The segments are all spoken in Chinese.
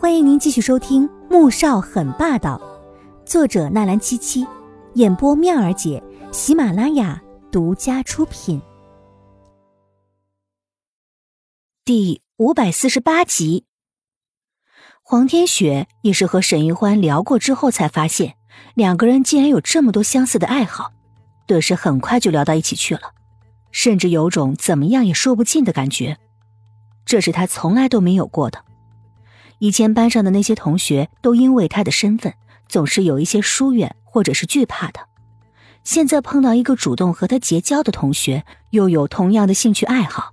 欢迎您继续收听《穆少很霸道》，作者纳兰七七，演播妙儿姐，喜马拉雅独家出品。第五百四十八集，黄天雪也是和沈玉欢聊过之后才发现，两个人竟然有这么多相似的爱好，顿时很快就聊到一起去了，甚至有种怎么样也说不尽的感觉，这是他从来都没有过的。以前班上的那些同学都因为他的身份总是有一些疏远或者是惧怕的，现在碰到一个主动和他结交的同学，又有同样的兴趣爱好，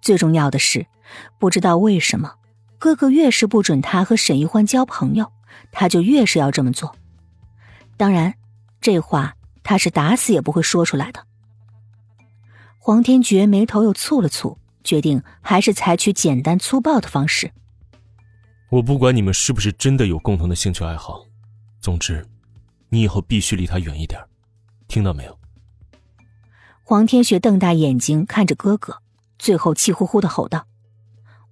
最重要的是，不知道为什么，哥哥越是不准他和沈一欢交朋友，他就越是要这么做。当然，这话他是打死也不会说出来的。黄天觉眉头又蹙了蹙，决定还是采取简单粗暴的方式。我不管你们是不是真的有共同的兴趣爱好，总之，你以后必须离他远一点，听到没有？黄天雪瞪大眼睛看着哥哥，最后气呼呼的吼道：“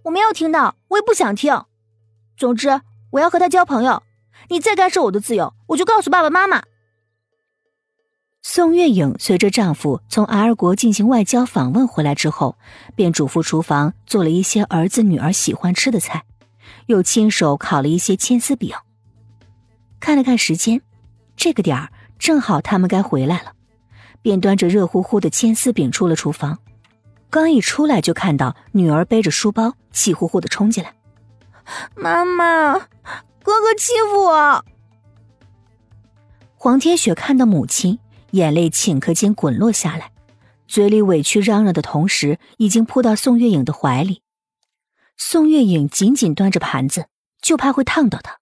我没有听到，我也不想听。总之，我要和他交朋友。你再干涉我的自由，我就告诉爸爸妈妈。”宋月影随着丈夫从 R 国进行外交访问回来之后，便嘱咐厨房做了一些儿子女儿喜欢吃的菜。又亲手烤了一些千丝饼。看了看时间，这个点儿正好他们该回来了，便端着热乎乎的千丝饼出了厨房。刚一出来，就看到女儿背着书包，气呼呼的冲进来：“妈妈，哥哥欺负我！”黄天雪看到母亲，眼泪顷刻间滚落下来，嘴里委屈嚷嚷的同时，已经扑到宋月影的怀里。宋月影紧紧端着盘子，就怕会烫到她。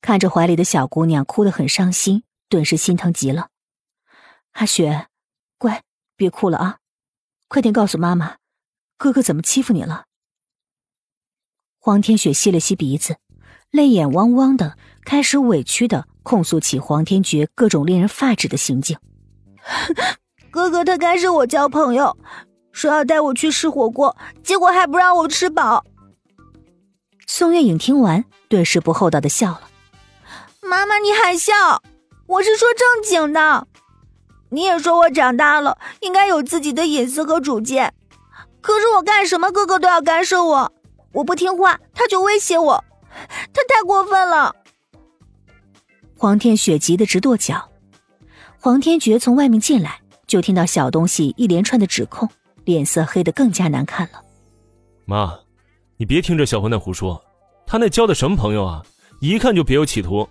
看着怀里的小姑娘哭得很伤心，顿时心疼极了。阿雪，乖，别哭了啊，快点告诉妈妈，哥哥怎么欺负你了。黄天雪吸了吸鼻子，泪眼汪汪的，开始委屈的控诉起黄天觉各种令人发指的行径。哥哥他干涉我交朋友，说要带我去吃火锅，结果还不让我吃饱。宋月影听完，顿时不厚道的笑了：“妈妈，你还笑？我是说正经的。你也说我长大了，应该有自己的隐私和主见。可是我干什么，哥哥都要干涉我。我不听话，他就威胁我，他太过分了。”黄天雪急得直跺脚。黄天觉从外面进来，就听到小东西一连串的指控，脸色黑得更加难看了。妈。你别听这小混蛋胡说，他那交的什么朋友啊？一看就别有企图。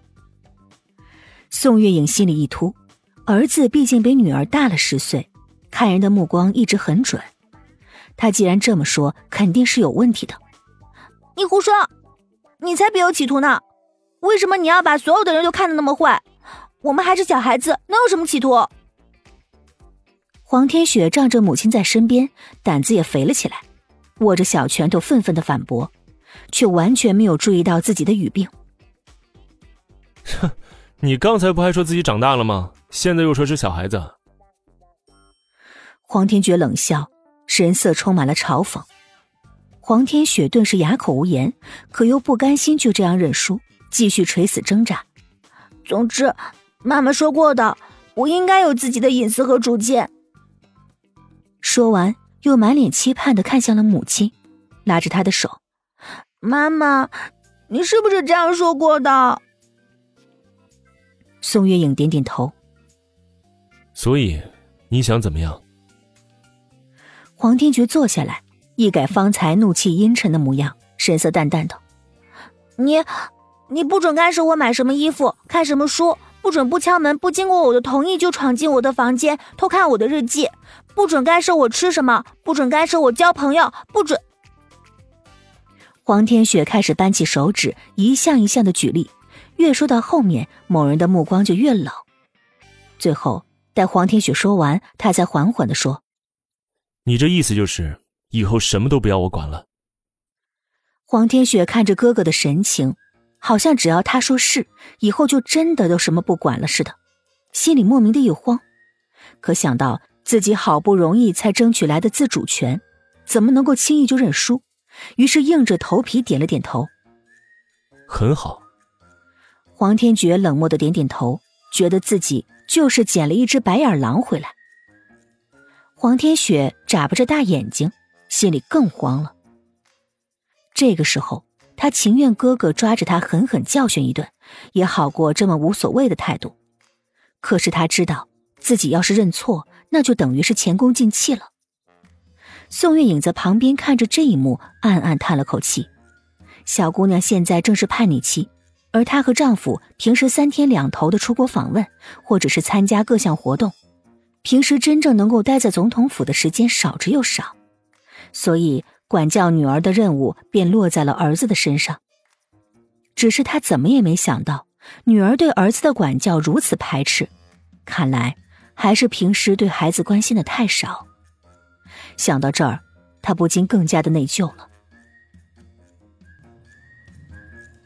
宋月影心里一突，儿子毕竟比女儿大了十岁，看人的目光一直很准。他既然这么说，肯定是有问题的。你胡说，你才别有企图呢！为什么你要把所有的人都看得那么坏？我们还是小孩子，能有什么企图？黄天雪仗着母亲在身边，胆子也肥了起来。握着小拳头，愤愤的反驳，却完全没有注意到自己的语病。哼，你刚才不还说自己长大了吗？现在又说是小孩子。黄天觉冷笑，神色充满了嘲讽。黄天雪顿时哑口无言，可又不甘心就这样认输，继续垂死挣扎。总之，妈妈说过的，我应该有自己的隐私和主见。说完。又满脸期盼的看向了母亲，拉着她的手：“妈妈，你是不是这样说过的？”宋月影点点头。所以你想怎么样？黄天觉坐下来，一改方才怒气阴沉的模样，神色淡淡的：“你，你不准干涉我买什么衣服、看什么书。”不准不敲门，不经过我的同意就闯进我的房间偷看我的日记，不准干涉我吃什么，不准干涉我交朋友，不准。黄天雪开始扳起手指，一项一项的举例，越说到后面，某人的目光就越冷。最后，待黄天雪说完，他才缓缓的说：“你这意思就是以后什么都不要我管了。”黄天雪看着哥哥的神情。好像只要他说是，以后就真的都什么不管了似的，心里莫名的一慌。可想到自己好不容易才争取来的自主权，怎么能够轻易就认输？于是硬着头皮点了点头。很好。黄天觉冷漠的点点头，觉得自己就是捡了一只白眼狼回来。黄天雪眨巴着大眼睛，心里更慌了。这个时候，他情愿哥哥抓着他狠狠教训一顿，也好过这么无所谓的态度。可是他知道自己要是认错，那就等于是前功尽弃了。宋月影在旁边看着这一幕，暗暗叹了口气。小姑娘现在正是叛逆期，而她和丈夫平时三天两头的出国访问，或者是参加各项活动，平时真正能够待在总统府的时间少之又少，所以管教女儿的任务便落在了儿子的身上。只是他怎么也没想到，女儿对儿子的管教如此排斥，看来还是平时对孩子关心的太少。想到这儿，他不禁更加的内疚了。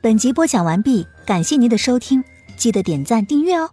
本集播讲完毕，感谢您的收听，记得点赞订阅哦。